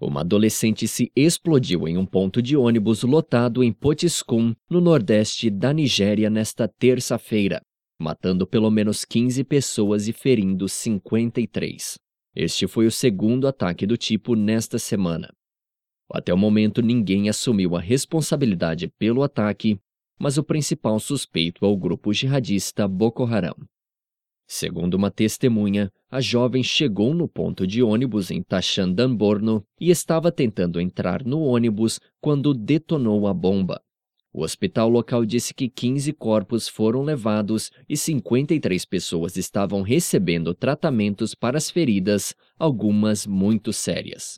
Uma adolescente se explodiu em um ponto de ônibus lotado em Potiskum, no nordeste da Nigéria, nesta terça-feira, matando pelo menos 15 pessoas e ferindo 53. Este foi o segundo ataque do tipo nesta semana. Até o momento, ninguém assumiu a responsabilidade pelo ataque, mas o principal suspeito é o grupo jihadista Boko Haram. Segundo uma testemunha, a jovem chegou no ponto de ônibus em Tashandanborno e estava tentando entrar no ônibus quando detonou a bomba. O hospital local disse que 15 corpos foram levados e 53 pessoas estavam recebendo tratamentos para as feridas, algumas muito sérias.